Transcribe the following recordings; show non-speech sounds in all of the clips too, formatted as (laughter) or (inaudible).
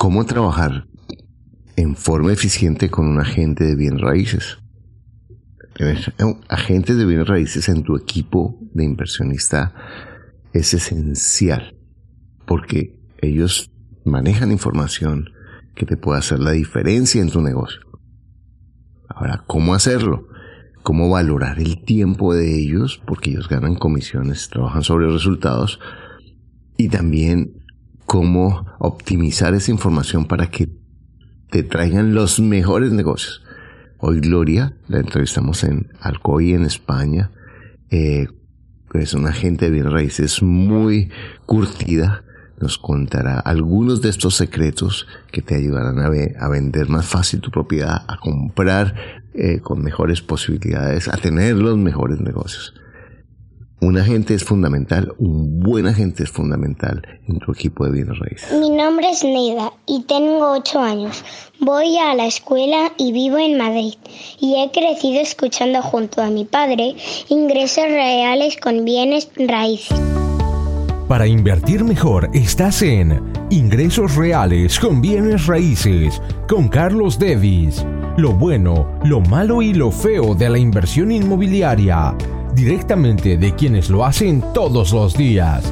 cómo trabajar en forma eficiente con un agente de bienes raíces. Agentes de bienes raíces en tu equipo de inversionista es esencial porque ellos manejan información que te puede hacer la diferencia en tu negocio. Ahora, ¿cómo hacerlo? ¿Cómo valorar el tiempo de ellos? Porque ellos ganan comisiones, trabajan sobre resultados. Y también cómo optimizar esa información para que te traigan los mejores negocios. Hoy Gloria la entrevistamos en Alcoy, en España. Eh, es una agente de bienes raíces muy curtida. Nos contará algunos de estos secretos que te ayudarán a, a vender más fácil tu propiedad, a comprar eh, con mejores posibilidades, a tener los mejores negocios. Un agente es fundamental, un buen agente es fundamental en tu equipo de bienes raíces. Mi nombre es Neida y tengo 8 años. Voy a la escuela y vivo en Madrid. Y he crecido escuchando junto a mi padre ingresos reales con bienes raíces. Para invertir mejor estás en Ingresos Reales con Bienes Raíces con Carlos Devis. Lo bueno, lo malo y lo feo de la inversión inmobiliaria directamente de quienes lo hacen todos los días.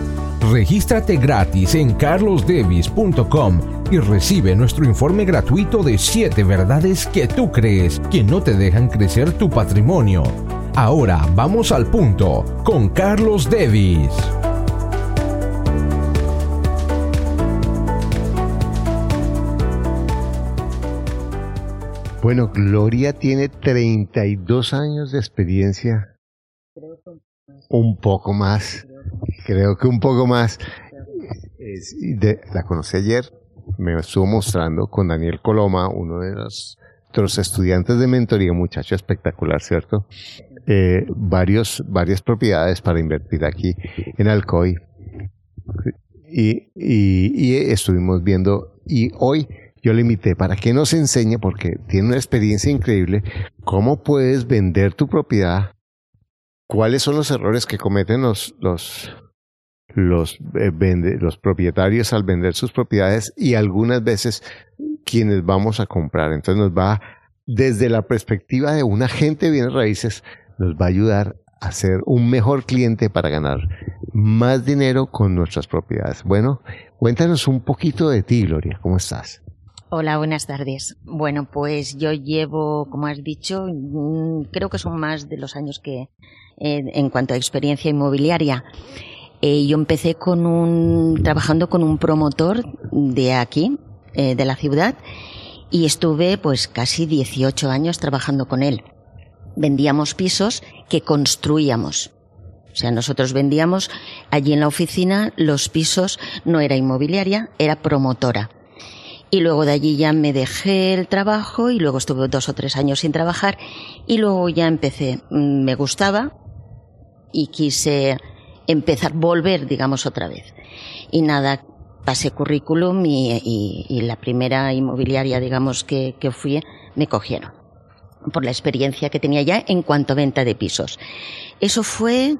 Regístrate gratis en carlosdevis.com y recibe nuestro informe gratuito de 7 verdades que tú crees que no te dejan crecer tu patrimonio. Ahora vamos al punto con Carlos Devis. Bueno, Gloria tiene 32 años de experiencia un poco más, creo que un poco más. la conocí ayer, me estuvo mostrando con Daniel Coloma, uno de los, estudiantes de mentoría, muchacho espectacular, ¿cierto? Eh, varios, varias propiedades para invertir aquí en Alcoy. Y, estuvimos viendo, y hoy yo le invité para que nos enseñe, porque tiene una experiencia increíble, cómo puedes vender tu propiedad ¿Cuáles son los errores que cometen los, los, los, eh, los propietarios al vender sus propiedades y algunas veces quienes vamos a comprar? Entonces nos va, desde la perspectiva de un agente de bienes raíces, nos va a ayudar a ser un mejor cliente para ganar más dinero con nuestras propiedades. Bueno, cuéntanos un poquito de ti, Gloria. ¿Cómo estás? Hola, buenas tardes. Bueno, pues yo llevo, como has dicho, mm, creo que son más de los años que en cuanto a experiencia inmobiliaria. Eh, yo empecé con un, trabajando con un promotor de aquí, eh, de la ciudad, y estuve pues casi 18 años trabajando con él. Vendíamos pisos que construíamos. O sea, nosotros vendíamos allí en la oficina los pisos, no era inmobiliaria, era promotora. Y luego de allí ya me dejé el trabajo y luego estuve dos o tres años sin trabajar y luego ya empecé. Mm, me gustaba y quise empezar, volver, digamos, otra vez. Y nada, pasé currículum y, la primera inmobiliaria, digamos, que, que fui, me cogieron por la experiencia que tenía ya en cuanto a venta de pisos. Eso fue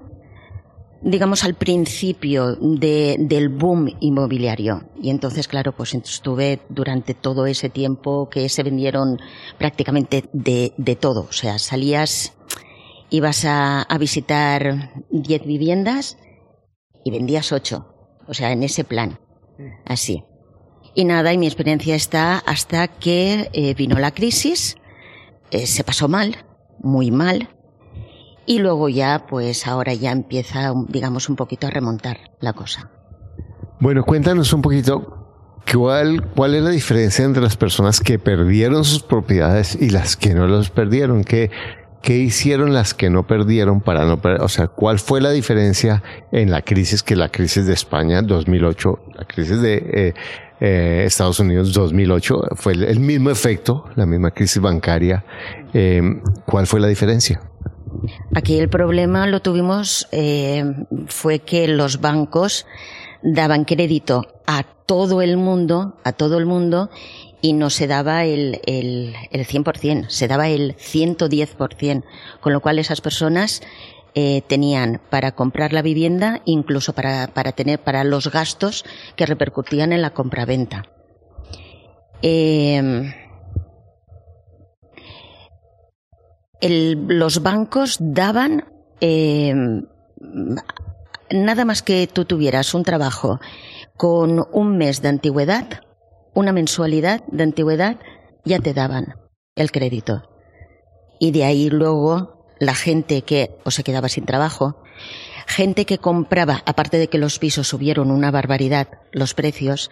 digamos, al principio de, del boom inmobiliario. Y entonces, claro, pues estuve durante todo ese tiempo que se vendieron prácticamente de, de todo. O sea, salías, ibas a, a visitar 10 viviendas y vendías 8. O sea, en ese plan. Así. Y nada, y mi experiencia está hasta que eh, vino la crisis, eh, se pasó mal, muy mal, y luego ya, pues ahora ya empieza, digamos, un poquito a remontar la cosa. Bueno, cuéntanos un poquito cuál, cuál es la diferencia entre las personas que perdieron sus propiedades y las que no los perdieron. ¿Qué, qué hicieron las que no perdieron para no perder? O sea, ¿cuál fue la diferencia en la crisis que la crisis de España 2008, la crisis de eh, eh, Estados Unidos 2008 fue el, mismo efecto, la misma crisis bancaria? Eh, ¿Cuál fue la diferencia? Aquí el problema lo tuvimos eh, fue que los bancos daban crédito a todo el mundo, a todo el mundo, y no se daba el, el, el 100%, se daba el 110%, con lo cual esas personas eh, tenían para comprar la vivienda, incluso para, para tener para los gastos que repercutían en la compraventa. eh, los bancos daban eh, nada más que tú tuvieras un trabajo con un mes de antigüedad, una mensualidad de antigüedad, ya te daban el crédito. Y de ahí luego la gente que o se quedaba sin trabajo, gente que compraba, aparte de que los pisos subieron una barbaridad los precios,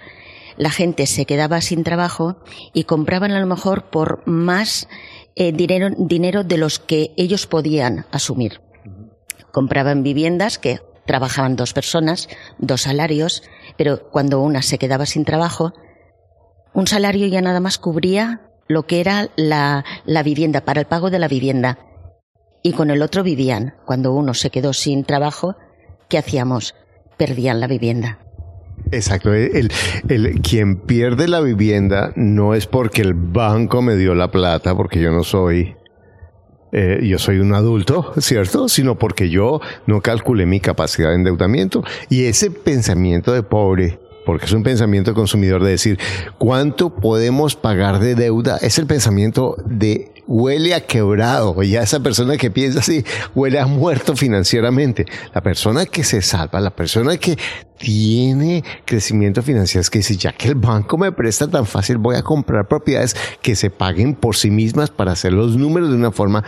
la gente se quedaba sin trabajo y compraban a lo mejor por más eh, dinero, dinero de los que ellos podían asumir. Compraban viviendas que trabajaban dos personas, dos salarios, pero cuando una se quedaba sin trabajo, un salario ya nada más cubría lo que era la, la vivienda, para el pago de la vivienda. Y con el otro vivían. Cuando uno se quedó sin trabajo, ¿qué hacíamos? Perdían la vivienda. Exacto. El, el, quien pierde la vivienda no es porque el banco me dio la plata, porque yo no soy, eh, yo soy un adulto, ¿cierto? Sino porque yo no calculé mi capacidad de endeudamiento. Y ese pensamiento de pobre, porque es un pensamiento consumidor de decir, ¿cuánto podemos pagar de deuda? Es el pensamiento de huele a quebrado. Ya esa persona que piensa así huele a muerto financieramente. La persona que se salva, la persona que tiene crecimiento financiero es que dice, ya que el banco me presta tan fácil, voy a comprar propiedades que se paguen por sí mismas para hacer los números de una forma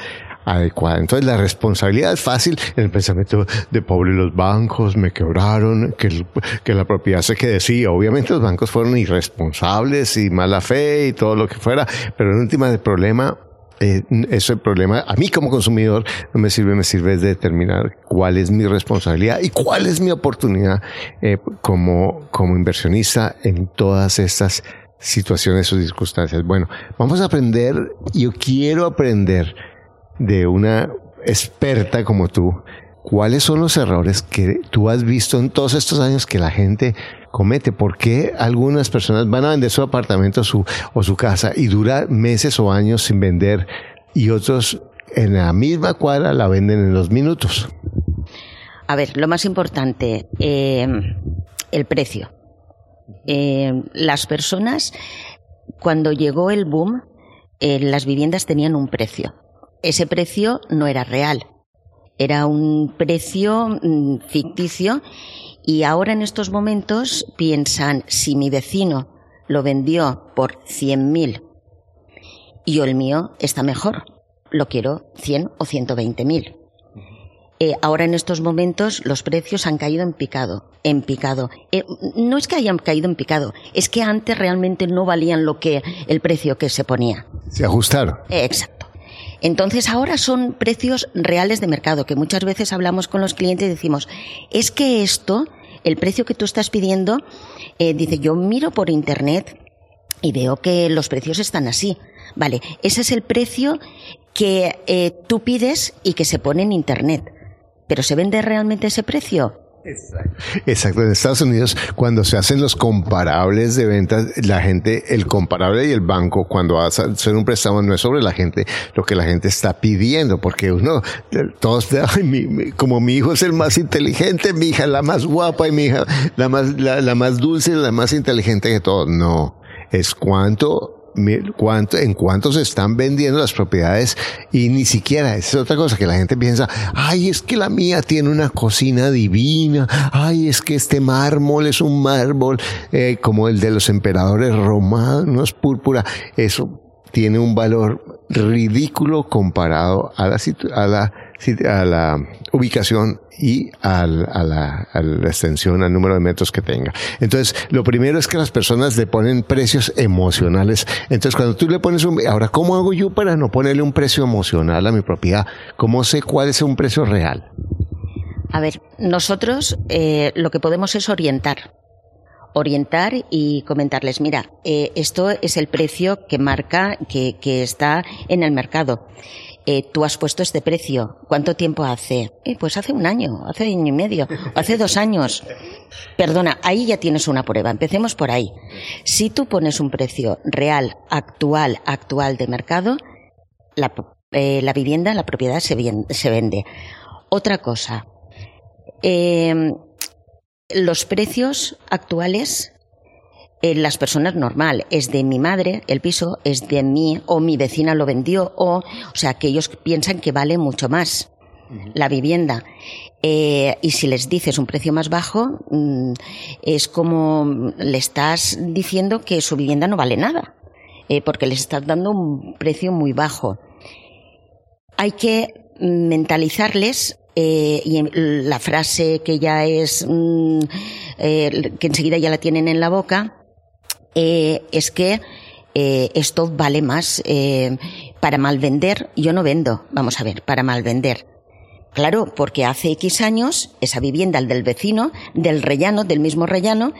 adecuada. Entonces la responsabilidad es fácil en el pensamiento de pobre los bancos, me quebraron, que, que la propiedad se quede. Sí, obviamente los bancos fueron irresponsables y mala fe y todo lo que fuera, pero en última el problema eh, eso es el problema. A mí como consumidor no me sirve, me sirve de determinar cuál es mi responsabilidad y cuál es mi oportunidad eh, como, como inversionista en todas estas situaciones o circunstancias. Bueno, vamos a aprender, yo quiero aprender de una experta como tú, cuáles son los errores que tú has visto en todos estos años que la gente comete? ¿Por qué algunas personas van a vender su apartamento o su casa y dura meses o años sin vender y otros en la misma cuadra la venden en dos minutos? A ver, lo más importante, eh, el precio. Eh, las personas, cuando llegó el boom, eh, las viviendas tenían un precio. Ese precio no era real, era un precio mm, ficticio y ahora en estos momentos piensan, si mi vecino lo vendió por 100.000 y yo el mío está mejor, lo quiero 100 o 120.000. Eh, ahora en estos momentos los precios han caído en picado, en picado. Eh, no es que hayan caído en picado, es que antes realmente no valían lo que el precio que se ponía. Se ajustaron. exacto. Entonces ahora son precios reales de mercado, que muchas veces hablamos con los clientes y decimos, es que esto el precio que tú estás pidiendo, eh, dice, yo miro por internet y veo que los precios están así. Vale, ese es el precio que eh, tú pides y que se pone en internet. ¿Pero se vende realmente ese precio? Exacto. En Estados Unidos, cuando se hacen los comparables de ventas, la gente, el comparable y el banco, cuando va a hacer un préstamo, no es sobre la gente, lo que la gente está pidiendo, porque uno, todos, (laughs) como mi hijo es el más inteligente, mi hija la más guapa y mi hija la más, la, la más dulce, la más inteligente de todos. No. Es cuánto en cuánto se están vendiendo las propiedades y ni siquiera, esa es otra cosa que la gente piensa, ay, es que la mía tiene una cocina divina, ay, es que este mármol es un mármol eh, como el de los emperadores romanos, púrpura, eso tiene un valor ridículo comparado a la, a la a la ubicación y a, la, extensión, al número de metros que tenga. Entonces, lo primero es que las personas le ponen precios emocionales. Entonces, cuando tú le pones un... Ahora, ¿cómo hago yo para no ponerle un precio emocional a mi propiedad? ¿Cómo sé cuál es un precio real? A ver, nosotros eh, lo que podemos es orientar orientar y comentarles, mira, eh, esto es el precio que marca, que, que está en el mercado. Eh, tú has puesto este precio. ¿Cuánto tiempo hace? Eh, pues hace un año, hace año y medio, hace dos años. Perdona, ahí ya tienes una prueba. Empecemos por ahí. Si tú pones un precio real, actual, actual de mercado, la, eh, vivienda, la propiedad se, se vende. Otra cosa, los precios actuales eh, las personas normal, es de mi madre, el piso es de mí, o mi vecina lo vendió, o, o sea, que ellos piensan que vale mucho más la vivienda. Eh, y si les dices un precio más bajo, mm, es como le estás diciendo que su vivienda no vale nada, eh, porque les estás dando un precio muy bajo. Hay que mentalizarles eh, y la frase que ya es mm, que enseguida ya la tienen en la boca es que esto vale más para mal vender. Yo no vendo, vamos a ver, para mal vender Claro, porque hace X años esa vivienda, el del vecino, del rellano, del mismo rellano,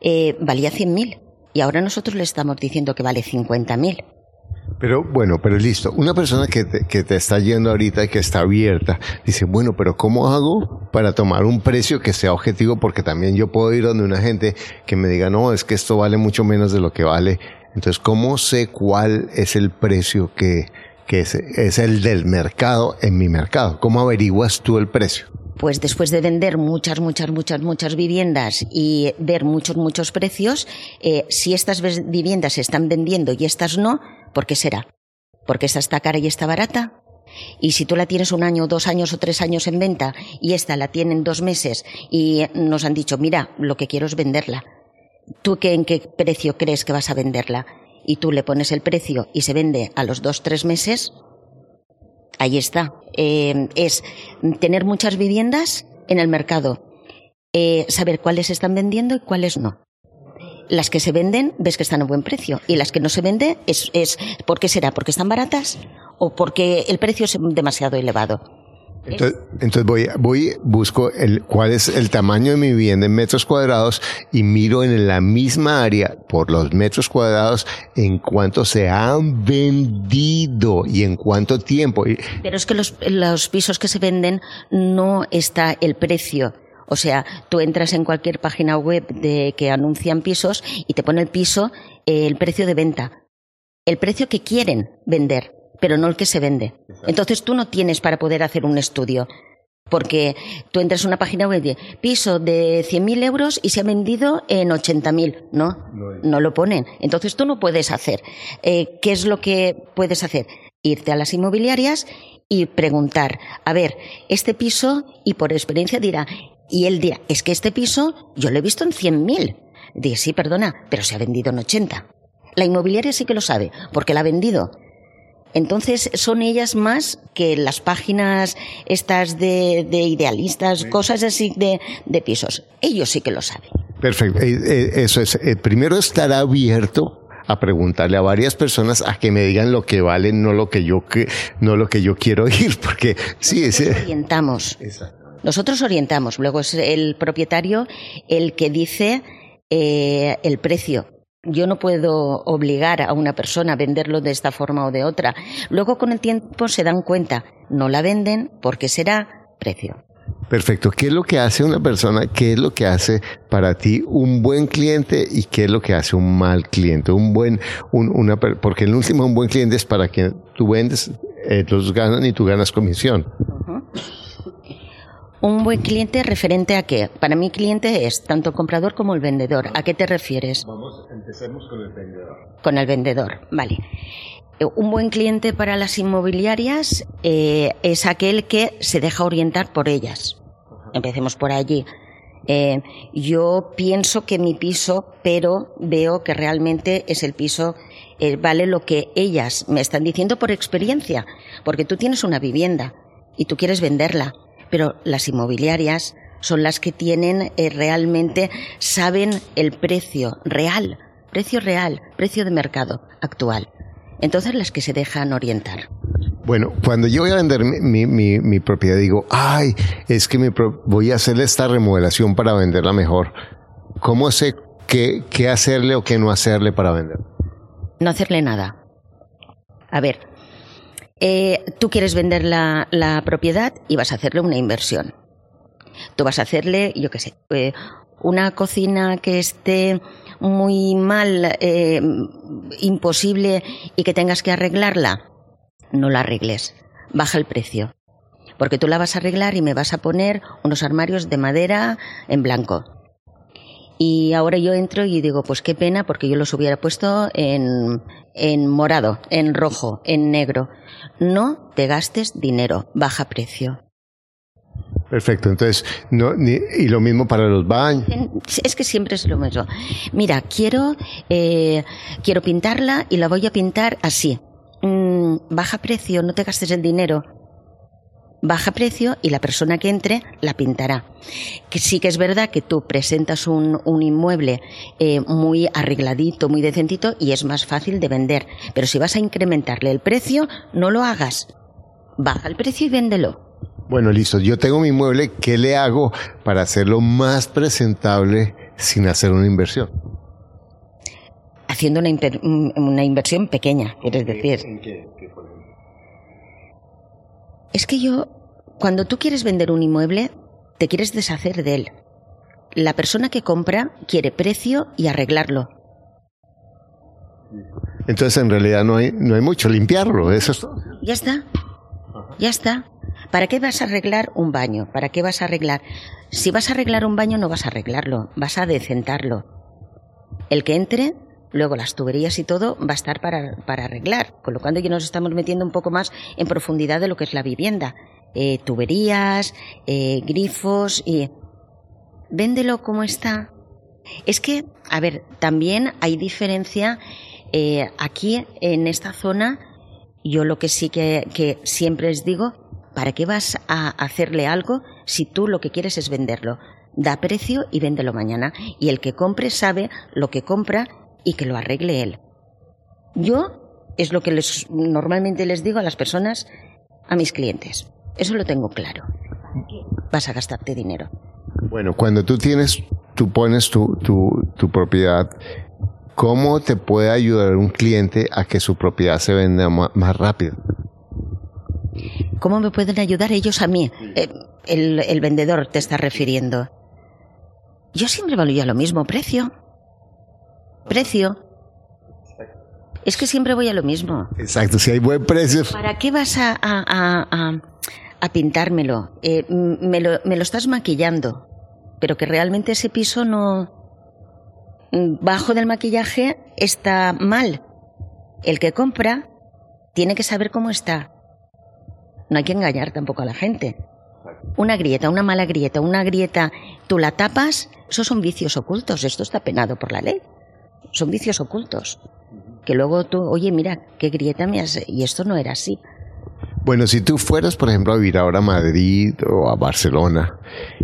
eh, valía 100.000 y ahora nosotros le estamos diciendo que vale 50.000. Pero bueno, pero listo. Una persona que te, que te está yendo ahorita y que está abierta, dice, bueno, pero ¿cómo hago para tomar un precio que sea objetivo? Porque también yo puedo ir donde una gente que me diga, no, es que esto vale mucho menos de lo que vale. Entonces, ¿cómo sé cuál es el precio que, que es, el del mercado en mi mercado. ¿Cómo averiguas tú el precio? Pues después de vender muchas, muchas, muchas, muchas viviendas y ver muchos, muchos precios, eh, si estas viviendas se están vendiendo y estas no, ¿por qué será? ¿Porque esta está cara y está barata? Y si tú la tienes un año, dos años o tres años en venta y esta la tienen dos meses y nos han dicho, mira, lo que quiero es venderla. ¿Tú qué, en qué precio crees que vas a venderla? y tú le pones el precio y se vende a los dos, tres meses, ahí está. Eh, es tener muchas viviendas en el mercado, eh, saber cuáles están vendiendo y cuáles no. Las que se venden, ves que están a buen precio. Y las que no se venden, es, es ¿por qué será? ¿Porque están baratas? ¿O porque el precio es demasiado elevado? Entonces, voy, voy, busco el, cuál es el tamaño de mi vivienda en metros cuadrados y miro en la misma área por los metros cuadrados en cuánto se han vendido y en cuánto tiempo. Pero es que los, los pisos que se venden no está el precio. O sea, tú entras en cualquier página web de que anuncian pisos y te pone el piso, el precio de venta. El precio que quieren vender pero no el que se vende. Entonces tú no tienes para poder hacer un estudio. Porque tú entras en una página web de piso de 100.000 euros y se ha vendido en 80.000. No, no lo ponen. Entonces tú no puedes hacer. Eh, ¿Qué es lo que puedes hacer? Irte a las inmobiliarias y preguntar, a ver, este piso, y por experiencia dirá, y él dirá, es que este piso yo lo he visto en 100.000. Dice, sí, perdona, pero se ha vendido en 80. La inmobiliaria sí que lo sabe, porque la ha vendido. Entonces son ellas más que las páginas estas de, idealistas, cosas así de, pisos. Ellos sí que lo saben. Perfecto. Eh, eh, eso es. Eh, primero estar abierto a preguntarle a varias personas a que me digan lo que vale, no lo que yo no lo que yo quiero (laughs) oír, porque sí es. Orientamos. Nosotros orientamos. Luego es el propietario el que dice el precio yo no puedo obligar a una persona a venderlo de esta forma o de otra. Luego con el tiempo se dan cuenta, no la venden porque será precio. Perfecto. ¿Qué es lo que hace una persona? ¿Qué es lo que hace para ti un buen cliente y qué es lo que hace un mal cliente? Un buen, una, porque el último un buen cliente es para quien tú vendes, ellos ganan y tú ganas comisión. Un buen cliente referente a qué? Para mí cliente es tanto el comprador como el vendedor. ¿A qué te refieres? Vamos, empecemos con el vendedor. Con el vendedor, vale. Eh, un buen cliente para las inmobiliarias eh, es aquel que se deja orientar por ellas. Empecemos por allí. Eh, yo pienso que mi piso, pero veo que realmente es el piso, vale lo que ellas me están diciendo por experiencia, porque tú tienes una vivienda y tú quieres venderla pero las inmobiliarias son las que tienen eh, realmente, saben el precio real, precio real, precio de mercado actual. Entonces las que se dejan orientar. Bueno, cuando yo voy a vender mi, mi, mi propiedad, digo, ay, es que me voy a hacerle esta remodelación para venderla mejor. ¿Cómo sé qué, qué hacerle o qué no hacerle para vender? No hacerle nada. A ver, eh, tú quieres vender la, propiedad y vas a hacerle una inversión. Tú vas a hacerle, yo qué sé, eh, una cocina que esté muy mal, eh, imposible y que tengas que arreglarla. No la arregles. Baja el precio. Porque tú la vas a arreglar y me vas a poner unos armarios de madera en blanco. Y ahora yo entro y digo, pues qué pena porque yo los hubiera puesto en, en morado, en rojo, en negro. No te gastes dinero, baja precio. Perfecto, entonces, no, y lo mismo para los baños. Es que siempre es lo mismo. Mira, quiero, eh, quiero pintarla y la voy a pintar así. Mm, baja precio, no te gastes el dinero. Baja precio y la persona que entre la pintará. Que sí que es verdad que tú presentas un, un inmueble eh, muy arregladito, muy decentito y es más fácil de vender. Pero si vas a incrementarle el precio, no lo hagas. Baja el precio y véndelo. Bueno, listo. Yo tengo mi mueble. ¿Qué le hago para hacerlo más presentable sin hacer una inversión? Haciendo una, una inversión pequeña, quieres decir. Es que yo, cuando tú quieres vender un inmueble, te quieres deshacer de él. La persona que compra quiere precio y arreglarlo. Entonces, en realidad no hay, no hay mucho, limpiarlo, eso es todo. Ya está. Ya está. ¿Para qué vas a arreglar un baño? ¿Para qué vas a arreglar? Si vas a arreglar un baño no vas a arreglarlo, vas a decentarlo. El que entre, luego las tuberías y todo va a estar para, para arreglar, con lo cual ya nos estamos metiendo un poco más en profundidad de lo que es la vivienda. Eh, tuberías, eh, grifos y... Véndelo como está. Es que, a ver, también hay diferencia eh, aquí en esta zona. Yo lo que sí que, que siempre les digo ¿Para qué vas a hacerle algo si tú lo que quieres es venderlo? Da precio y véndelo mañana. Y el que compre sabe lo que compra y que lo arregle él. Yo es lo que les, normalmente les digo a las personas, a mis clientes. Eso lo tengo claro. ¿Para qué vas a gastarte dinero? Bueno, cuando tú tienes, tú pones tu, tu propiedad, ¿cómo te puede ayudar un cliente a que su propiedad se venda más rápido? ¿Cómo me pueden ayudar ellos a mí? Eh, el, vendedor te está refiriendo. Yo siempre valía lo mismo, precio. Precio. Es que siempre voy a lo mismo. Exacto, si hay buen precio. ¿Para qué vas a, a, pintármelo? Eh, me, lo, me lo estás maquillando, pero que realmente ese piso no... Bajo del maquillaje está mal. El que compra tiene que saber cómo está. No hay que engañar tampoco a la gente. Una grieta, una mala grieta, una grieta, tú la tapas, esos son vicios ocultos. Esto está penado por la ley. Son vicios ocultos. Que luego tú, oye, mira, qué grieta me has... Y esto no era así. Bueno, si tú fueras, por ejemplo, a vivir ahora a Madrid o a Barcelona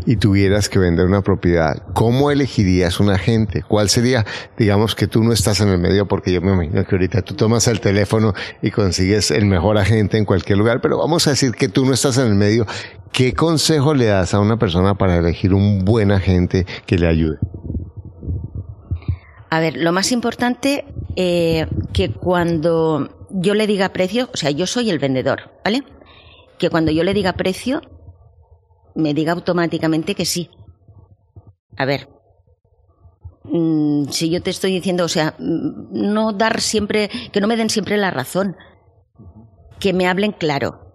y tuvieras que vender una propiedad, ¿cómo elegirías un agente? ¿Cuál sería? Digamos que tú no estás en el medio porque yo me imagino que ahorita tú tomas el teléfono y consigues el mejor agente en cualquier lugar, pero vamos a decir que tú no estás en el medio. ¿Qué consejo le das a una persona para elegir un buen agente que le ayude? A ver, lo más importante, eh, que cuando yo le diga precio, o sea, yo soy el vendedor, ¿vale? Que cuando yo le diga precio, me diga automáticamente que sí. A ver, mm, si yo te estoy diciendo, o sea, mm, no dar siempre, que no me den siempre la razón, que me hablen claro.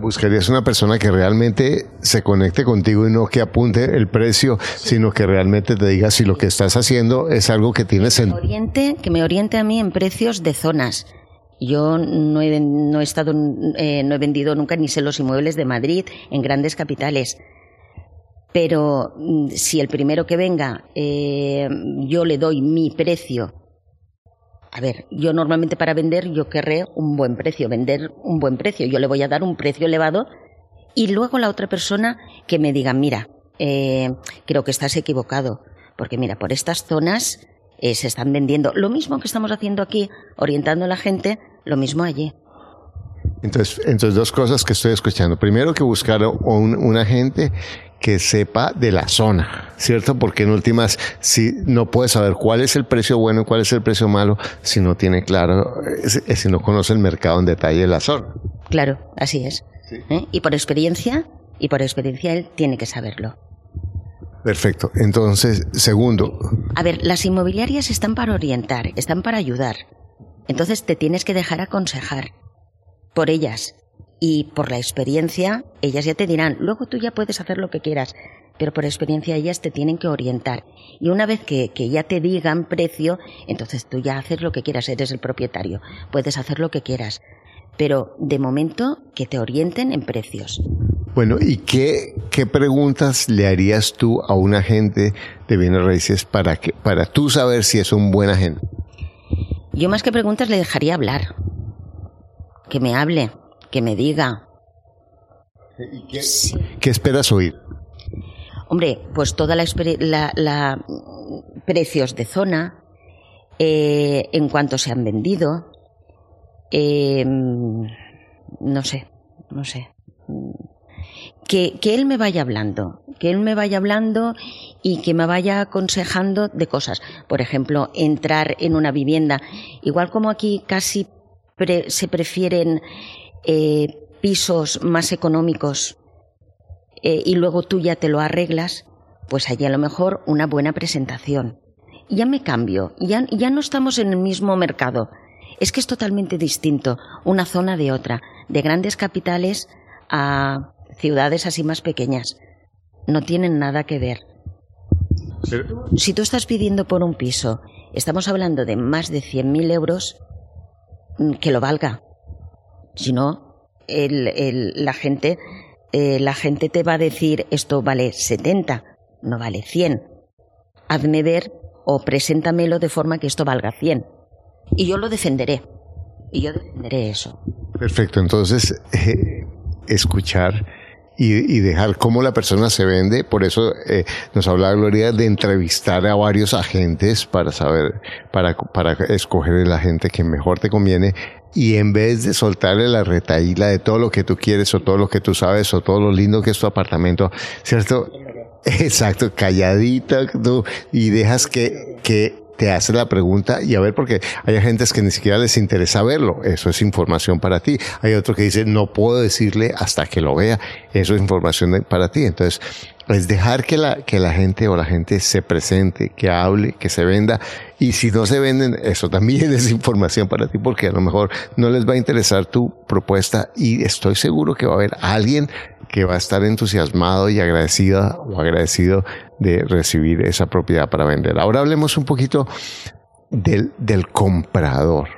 Buscarías una persona que realmente se conecte contigo y no que apunte el precio, sino que realmente te diga si lo que estás haciendo es algo que tiene sentido. Oriente, que me oriente a mí en precios de zonas. Yo no he, no he estado, eh, no he vendido nunca ni sé los inmuebles de Madrid en grandes capitales. Pero mm, si el primero que venga eh, yo le doy mi precio a ver, yo normalmente para vender yo querré un buen precio, vender un buen precio. Yo le voy a dar un precio elevado y luego la otra persona que me diga, mira, eh, creo que estás equivocado, porque mira, por estas zonas eh, se están vendiendo lo mismo que estamos haciendo aquí, orientando a la gente, lo mismo allí. Entonces, entonces dos cosas que estoy escuchando. Primero que buscar un, un agente que sepa de la zona, ¿cierto? Porque en últimas, si no puede saber cuál es el precio bueno y cuál es el precio malo, si no tiene claro, si no conoce el mercado en detalle de la zona. Claro, así es. ¿Eh? Y por experiencia, y por experiencia él tiene que saberlo. Perfecto. Entonces, segundo. A ver, las inmobiliarias están para orientar, están para ayudar. Entonces te tienes que dejar aconsejar por ellas y por la experiencia, ellas ya te dirán, luego tú ya puedes hacer lo que quieras, pero por experiencia ellas te tienen que orientar. Y una vez que, que ya te digan precio, entonces tú ya haces lo que quieras, eres el propietario, puedes hacer lo que quieras. Pero de momento que te orienten en precios. Bueno, ¿y qué, qué preguntas le harías tú a un agente de bienes raíces para, que, para tú saber si es un buen agente? Yo más que preguntas le dejaría hablar. Que me hable, que me diga. qué, esperas oír? Hombre, pues toda la, la, la precios de zona, eh, en cuanto se han vendido, eh, no sé, no sé que, que, él me vaya hablando, que él me vaya hablando y que me vaya aconsejando de cosas. Por ejemplo, entrar en una vivienda, igual como aquí casi se prefieren eh, pisos más económicos eh, y luego tú ya te lo arreglas, pues allí a lo mejor una buena presentación. Ya me cambio, ya, ya no estamos en el mismo mercado. Es que es totalmente distinto una zona de otra, de grandes capitales a ciudades así más pequeñas. No tienen nada que ver. Si tú estás pidiendo por un piso, estamos hablando de más de 100.000 euros, mm, que lo valga. Si no, la, gente, eh, la gente te va a decir esto vale 70, no vale 100. Hazme ver o preséntamelo de forma que esto valga 100. Y yo lo defenderé. Y yo defenderé eso. Perfecto, entonces eh, escuchar y, dejar cómo la persona se vende. Por eso eh, nos habla Gloria de entrevistar a varios agentes para saber, para, para escoger el agente que mejor te conviene. Y en vez de soltarle la retaíla de todo lo que tú quieres o todo lo que tú sabes o todo lo lindo que es tu apartamento, ¿cierto? (laughs) Exacto, calladita tú, y dejas que, que te hace la pregunta y a ver, porque hay agentes que ni siquiera les interesa verlo, eso es información para ti. Hay otro que dice, no puedo decirle hasta que lo vea, eso es información para ti. Entonces, es dejar que la, que la gente o la gente se presente, que hable, que se venda. Y si no se venden, eso también es información para ti, porque a lo mejor no les va a interesar tu propuesta y estoy seguro que va a haber alguien que va a estar entusiasmado y agradecida o agradecido de recibir esa propiedad para vender. Ahora hablemos un poquito del, del comprador.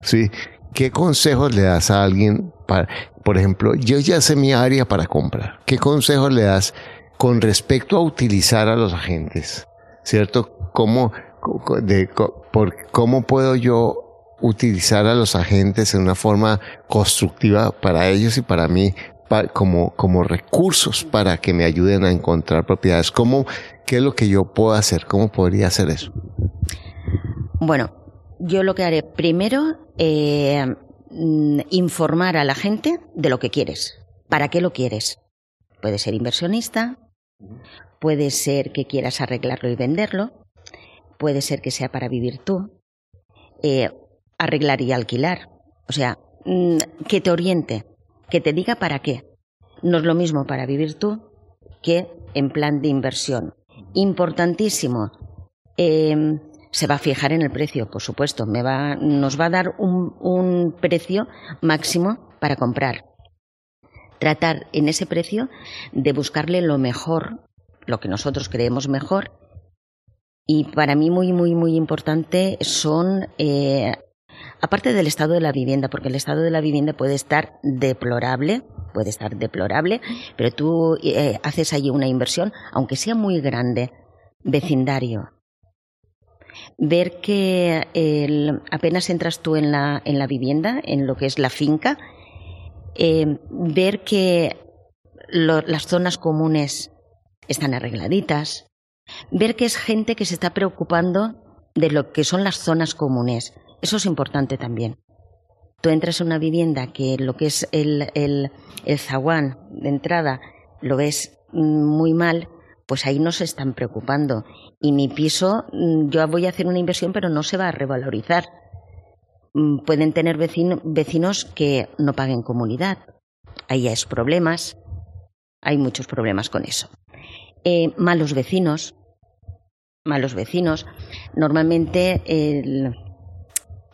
¿Sí? ¿Qué consejos le das a alguien para, por ejemplo, yo ya sé mi área para comprar? ¿Qué consejos le das con respecto a utilizar a los agentes? ¿Cierto? ¿Cómo, de, por, cómo puedo yo utilizar a los agentes en una forma constructiva para ellos y para mí como, como recursos para que me ayuden a encontrar propiedades. ¿Cómo, ¿Qué es lo que yo puedo hacer? ¿Cómo podría hacer eso? Bueno, yo lo que haré primero, eh, informar a la gente de lo que quieres. ¿Para qué lo quieres? Puede ser inversionista, puede ser que quieras arreglarlo y venderlo, puede ser que sea para vivir tú, eh, arreglar y alquilar. O sea, mm, que te oriente que te diga para qué. No es lo mismo para vivir tú que en plan de inversión. Importantísimo. Em, se va a fijar en el precio, por supuesto. Me va, nos va a dar un precio máximo para comprar. Tratar en ese precio de buscarle lo mejor, lo que nosotros creemos mejor. Y para mí muy, muy, muy importante son eh, aparte del estado de la vivienda, porque el estado de la vivienda puede estar deplorable, puede estar deplorable, pero tú eh, haces allí una inversión, aunque sea muy grande, vecindario. Ver que apenas entras tú en la, en la vivienda, en lo que es la finca, eh, ver que las zonas comunes están arregladitas, ver que es gente que se está preocupando de lo que son las zonas comunes, eso es importante también. Tú entras en una vivienda que lo que es el, el, el zaguán de entrada lo ves muy mal, pues ahí no se están preocupando. Y mi piso, mm, yo voy a hacer una inversión, pero no se va a revalorizar. Mm, pueden tener vecinos que no paguen comunidad. Ahí es problemas. Hay muchos problemas con eso. Eh, malos vecinos. Malos vecinos. Normalmente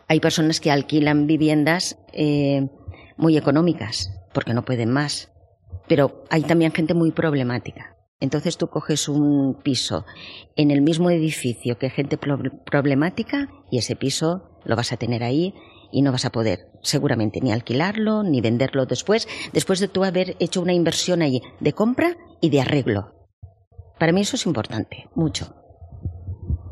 hay personas que alquilan viviendas eh, muy económicas porque no pueden más, pero hay también gente muy problemática. Entonces tú coges un piso en el mismo edificio que gente problemática y ese piso lo vas a tener ahí y no vas a poder seguramente ni alquilarlo ni venderlo después, después de tú haber hecho una inversión allí de compra y de arreglo. Para mí eso es importante, mucho.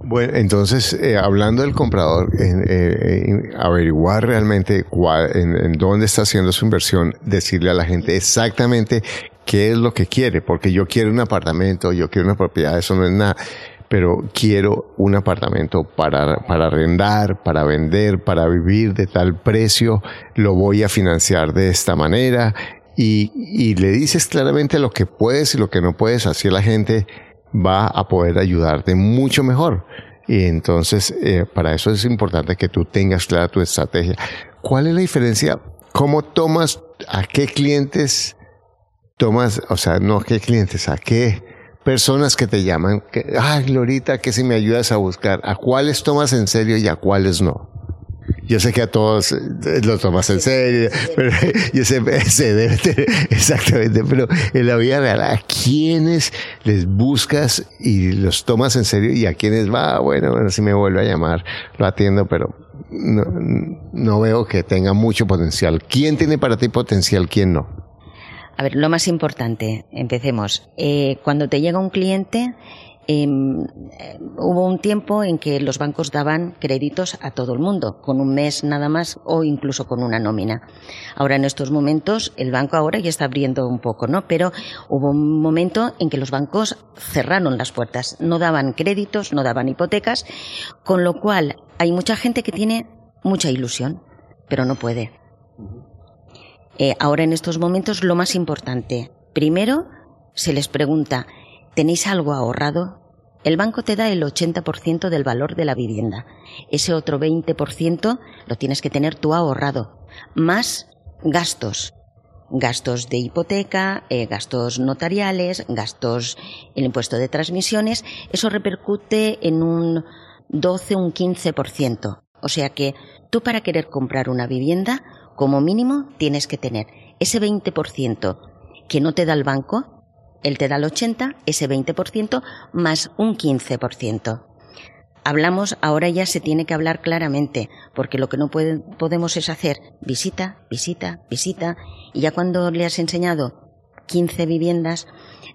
Bueno, entonces, eh, hablando del comprador, eh, averiguar realmente cuál, en, dónde está haciendo su inversión, decirle a la gente exactamente qué es lo que quiere, porque yo quiero un apartamento, yo quiero una propiedad, eso no es nada pero quiero un apartamento para, para arrendar, para vender, para vivir de tal precio, lo voy a financiar de esta manera y, y le dices claramente lo que puedes y lo que no puedes, así la gente va a poder ayudarte mucho mejor. Y entonces, eh, para eso es importante que tú tengas clara tu estrategia. ¿Cuál es la diferencia? ¿Cómo tomas, a qué clientes tomas, o sea, no a qué clientes, a qué personas que te llaman, que, ay, Glorita, que si me ayudas a buscar, a cuáles tomas en serio y a cuáles no. Yo sé que a todos eh, lo tomas en serio, (laughs) pero yo sé, (laughs) exactamente, pero en la vida real, ¿a quiénes les buscas y los tomas en serio y a quiénes va? Bueno, bueno, si me vuelve a llamar, lo atiendo, pero no, no veo que tenga mucho potencial. ¿Quién tiene para ti potencial, quién no? A ver, lo más importante, empecemos. Eh, cuando te llega un cliente, em, eh, hubo un tiempo en que los bancos daban créditos a todo el mundo, con un mes nada más o incluso con una nómina. Ahora en estos momentos, el banco ahora ya está abriendo un poco, ¿no? Pero hubo un momento en que los bancos cerraron las puertas, no daban créditos, no daban hipotecas, con lo cual hay mucha gente que tiene mucha ilusión, pero no puede. Eh, ahora en estos momentos lo más importante, primero se les pregunta, ¿tenéis algo ahorrado? El banco te da el 80% del valor de la vivienda. Ese otro 20% lo tienes que tener tú ahorrado, más gastos. Gastos de hipoteca, eh, gastos notariales, gastos el impuesto de transmisiones. Eso repercute en un 12, un 15%. O sea que tú para querer comprar una vivienda como mínimo tienes que tener ese 20% que no te da el banco, él te da el 80%, ese 20% más un 15%. Hablamos, ahora ya se tiene que hablar claramente, porque lo que no podemos es hacer visita, visita, visita, y ya cuando le has enseñado 15 viviendas,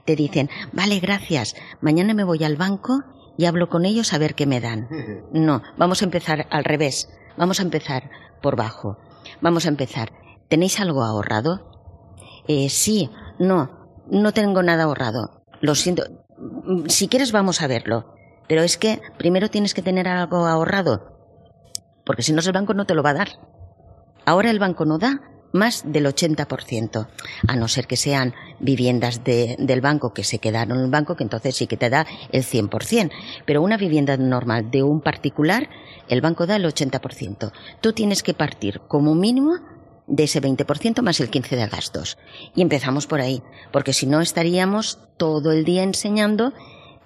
te dicen, vale, gracias, mañana me voy al banco y hablo con ellos a ver qué me dan. (laughs) No, vamos a empezar al revés, vamos a empezar por bajo. Vamos a empezar. ¿Tenéis algo ahorrado? Eh, sí, no, no tengo nada ahorrado. Lo siento. Si quieres vamos a verlo. Pero es que primero tienes que tener algo ahorrado. Porque si no, el banco no te lo va a dar. Ahora el banco no da más del 80%, a no ser que sean viviendas del banco que se quedaron en el banco, que entonces sí que te da el 100%. Pero una vivienda normal de un particular el banco da el 80%. Tú tienes que partir como mínimo de ese 20% más el 15% de gastos. Y empezamos por ahí, porque si no estaríamos todo el día enseñando,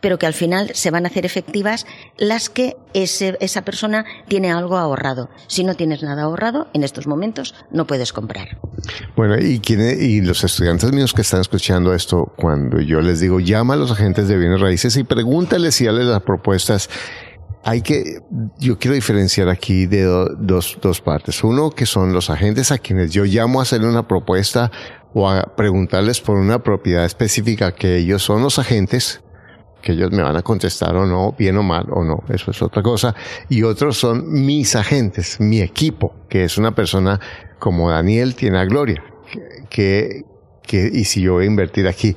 pero que al final se van a hacer efectivas las que esa persona tiene algo ahorrado. Si no tienes nada ahorrado, en estos momentos no puedes comprar. Bueno, y, y los estudiantes míos que están escuchando esto, cuando yo les digo, llama a los agentes de bienes raíces y pregúntales ya les las propuestas hay que, yo quiero diferenciar aquí de dos, dos partes. Uno, que son los agentes a quienes yo llamo a hacer una propuesta o a preguntarles por una propiedad específica que ellos son los agentes, que ellos me van a contestar o no, bien o mal o no, eso es otra cosa. Y otros son mis agentes, mi equipo, que es una persona como Daniel tiene a Gloria, que, que, y si yo voy a invertir aquí,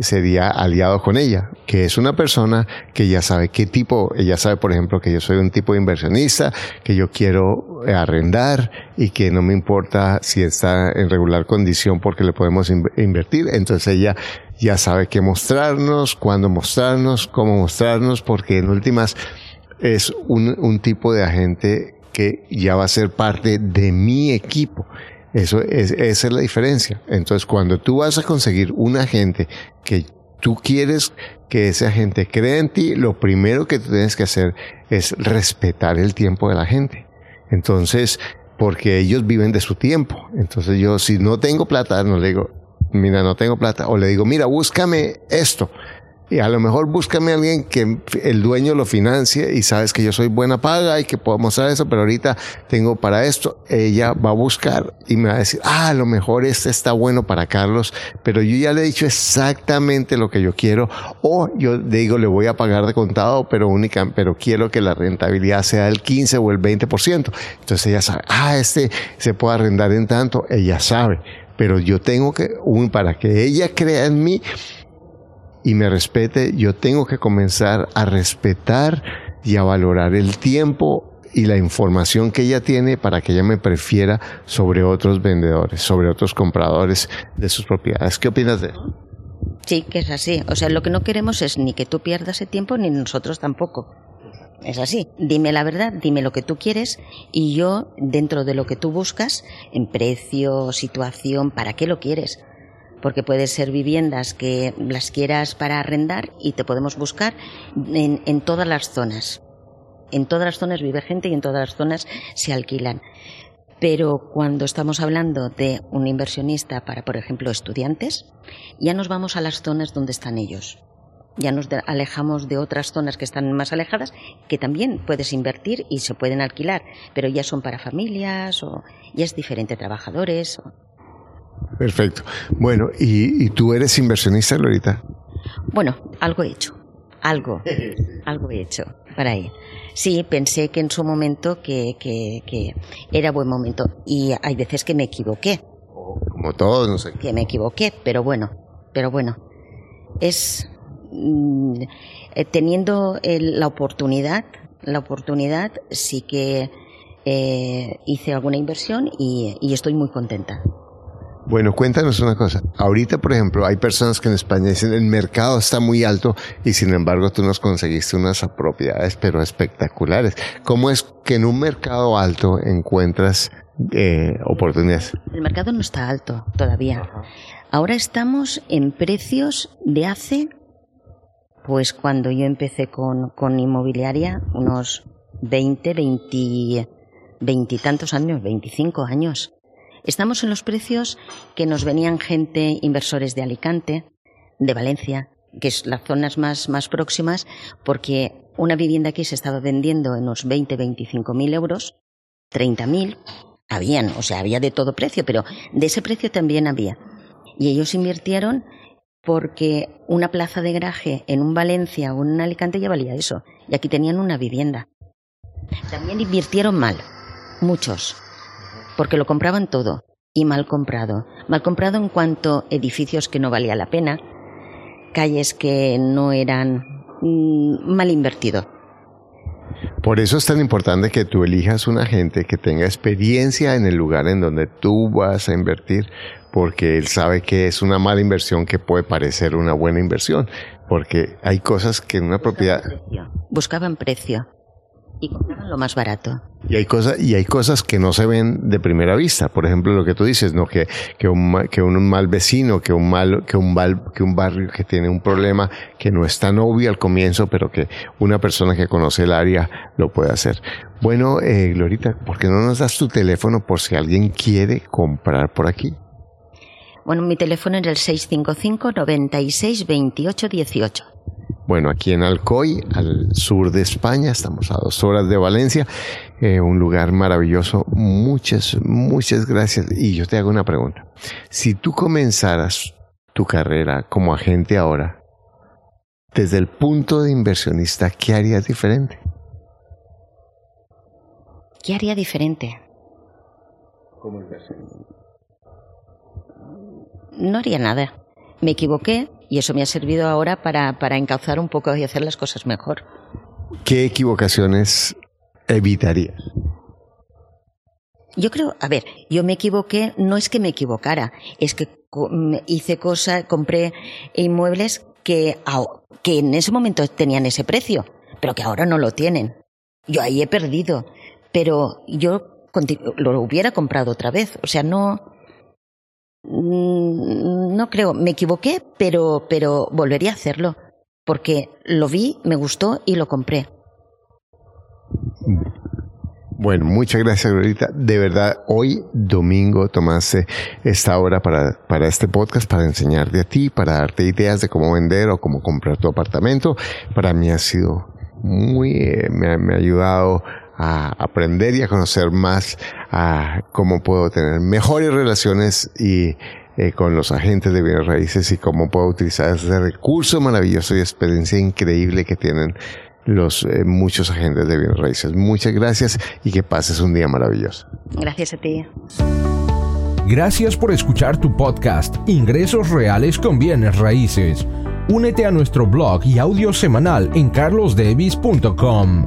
sería aliado con ella, que es una persona que ya sabe qué tipo, ella sabe por ejemplo que yo soy un tipo de inversionista, que yo quiero arrendar y que no me importa si está en regular condición porque le podemos invertir, entonces ella ya sabe qué mostrarnos, cuándo mostrarnos, cómo mostrarnos, porque en últimas es un, tipo de agente que ya va a ser parte de mi equipo. Eso es, esa es la diferencia. Entonces, cuando tú vas a conseguir un agente que tú quieres que ese agente crea en ti, lo primero que tú tienes que hacer es respetar el tiempo de la gente. Entonces, porque ellos viven de su tiempo. Entonces yo, si no tengo plata, no le digo, mira, no tengo plata. O le digo, mira, búscame esto Y a lo mejor búscame a alguien que el dueño lo financie y sabes que yo soy buena paga y que puedo mostrar eso, pero ahorita tengo para esto. Ella va a buscar y me va a decir, ah, a lo mejor este está bueno para Carlos, pero yo ya le he dicho exactamente lo que yo quiero. O yo digo, le voy a pagar de contado, pero única, pero quiero que la rentabilidad sea el 15 o el 20%. Entonces ella sabe, ah, este se puede arrendar en tanto, ella sabe. Pero yo tengo que, para que ella crea en mí, y me respete, yo tengo que comenzar a respetar y a valorar el tiempo y la información que ella tiene para que ella me prefiera sobre otros vendedores, sobre otros compradores de sus propiedades. ¿Qué opinas de eso? Sí, que es así. O sea, lo que no queremos es ni que tú pierdas el tiempo ni nosotros tampoco. Es así. Dime la verdad, dime lo que tú quieres y yo, dentro de lo que tú buscas, en precio, situación, ¿para qué lo quieres? porque puede ser viviendas que las quieras para arrendar y te podemos buscar en, en todas las zonas. En todas las zonas vive gente y en todas las zonas se alquilan. Pero cuando estamos hablando de un inversionista para, por ejemplo, estudiantes, ya nos vamos a las zonas donde están ellos. Ya nos alejamos de otras zonas que están más alejadas, que también puedes invertir y se pueden alquilar, pero ya son para familias o ya es diferente, trabajadores. O... Perfecto. Bueno, ¿y, tú eres inversionista, Lorita? Bueno, algo he hecho. Algo. (laughs) algo he hecho para ahí. Sí, pensé que en su momento que, que, era buen momento. Y hay veces que me equivoqué. Como todos, no sé. Que me equivoqué, pero bueno, pero bueno. Es mm, eh, teniendo la oportunidad, la oportunidad sí que eh, hice alguna inversión y estoy muy contenta. Bueno, cuéntanos una cosa. Ahorita, por ejemplo, hay personas que en España dicen el mercado está muy alto y sin embargo tú nos conseguiste unas propiedades pero espectaculares. ¿Cómo es que en un mercado alto encuentras eh, oportunidades? El mercado no está alto todavía. Ahora estamos en precios de hace, pues cuando yo empecé con, con inmobiliaria, unos 20, 20, 20 y tantos años, 25 años. Estamos en los precios que nos venían gente, inversores de Alicante, de Valencia, que es las zonas más, más próximas, porque una vivienda aquí se estaba vendiendo en unos 20, 25 mil euros, 30 mil, habían, o sea, había de todo precio, pero de ese precio también había. Y ellos invirtieron porque una plaza de garaje en un Valencia o en un Alicante ya valía eso. Y aquí tenían una vivienda. También invirtieron mal, muchos porque lo compraban todo y mal comprado. Mal comprado en cuanto edificios que no valía la pena, calles que no eran mm, mal invertido. Por eso es tan importante que tú elijas un agente que tenga experiencia en el lugar en donde tú vas a invertir, porque él sabe que es una mala inversión que puede parecer una buena inversión, porque hay cosas que en una propiedad... Buscaban precio y compraban lo más barato. Y hay cosas y hay cosas que no se ven de primera vista. Por ejemplo, lo que tú dices, no que que un, que un mal vecino, que un mal que un que un barrio que tiene un problema que no es tan obvio al comienzo, pero que una persona que conoce el área lo puede hacer. Bueno, eh, Glorita, ¿por qué no nos das tu teléfono por si alguien quiere comprar por aquí? Bueno, mi teléfono es el 655 96 28 18. Bueno, aquí en Alcoy, al sur de España, estamos a dos horas de Valencia, eh, un lugar maravilloso. Muchas, muchas gracias. Y yo te hago una pregunta. Si tú comenzaras tu carrera como agente ahora, desde el punto de inversionista, ¿qué harías diferente? ¿Qué haría diferente? Como inversionista. No haría nada. Me equivoqué, y eso me ha servido ahora para, para encauzar un poco y hacer las cosas mejor. ¿Qué equivocaciones evitarías? Yo creo, a ver, yo me equivoqué, no es que me equivocara, es que hice cosas, compré inmuebles que, que en ese momento tenían ese precio, pero que ahora no lo tienen. Yo ahí he perdido, pero yo lo hubiera comprado otra vez, o sea, no, no creo, me equivoqué, pero, pero volvería a hacerlo, porque lo vi, me gustó y lo compré. Bueno, muchas gracias, Glorita. De verdad, hoy domingo tomaste esta hora para, para este podcast, para enseñarte a ti, para darte ideas de cómo vender o cómo comprar tu apartamento. Para mí ha sido muy, eh, me, me, ha ayudado a aprender y a conocer más a cómo puedo tener mejores relaciones y eh, con los agentes de bienes raíces y cómo puedo utilizar ese recurso maravilloso y experiencia increíble que tienen los eh, muchos agentes de bienes raíces. Muchas gracias y que pases un día maravilloso. Gracias a ti. Gracias por escuchar tu podcast Ingresos Reales con Bienes Raíces. Únete a nuestro blog y audio semanal en carlosdevis.com.